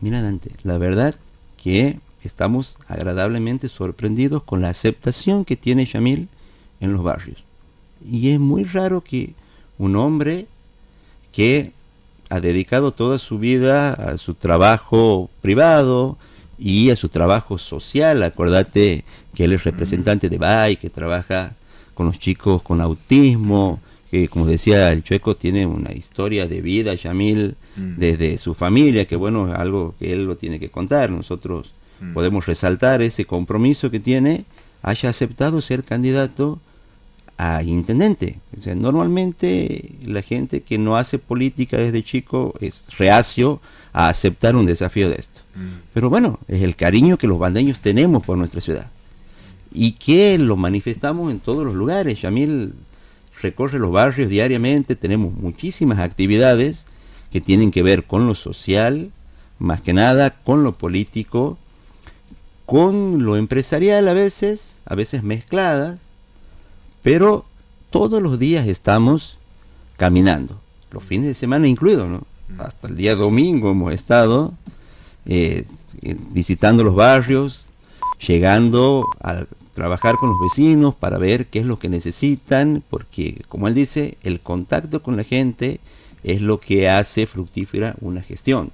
Mira Dante, la verdad que estamos agradablemente sorprendidos con la aceptación que tiene Yamil en los barrios. Y es muy raro que un hombre que ha dedicado toda su vida a su trabajo privado y a su trabajo social. Acordate que él es representante de BAI, que trabaja con los chicos con autismo, que como decía el chueco tiene una historia de vida, Yamil, mm. desde su familia, que bueno, es algo que él lo tiene que contar. Nosotros mm. podemos resaltar ese compromiso que tiene, haya aceptado ser candidato a intendente. O sea, normalmente la gente que no hace política desde chico es reacio a aceptar un desafío de esto. Mm. Pero bueno, es el cariño que los bandeños tenemos por nuestra ciudad y que lo manifestamos en todos los lugares. Yamil recorre los barrios diariamente, tenemos muchísimas actividades que tienen que ver con lo social, más que nada con lo político, con lo empresarial a veces, a veces mezcladas, pero todos los días estamos caminando, los fines de semana incluidos, ¿no? Mm. Hasta el día domingo hemos estado eh, eh, visitando los barrios, llegando a trabajar con los vecinos para ver qué es lo que necesitan, porque como él dice, el contacto con la gente es lo que hace fructífera una gestión.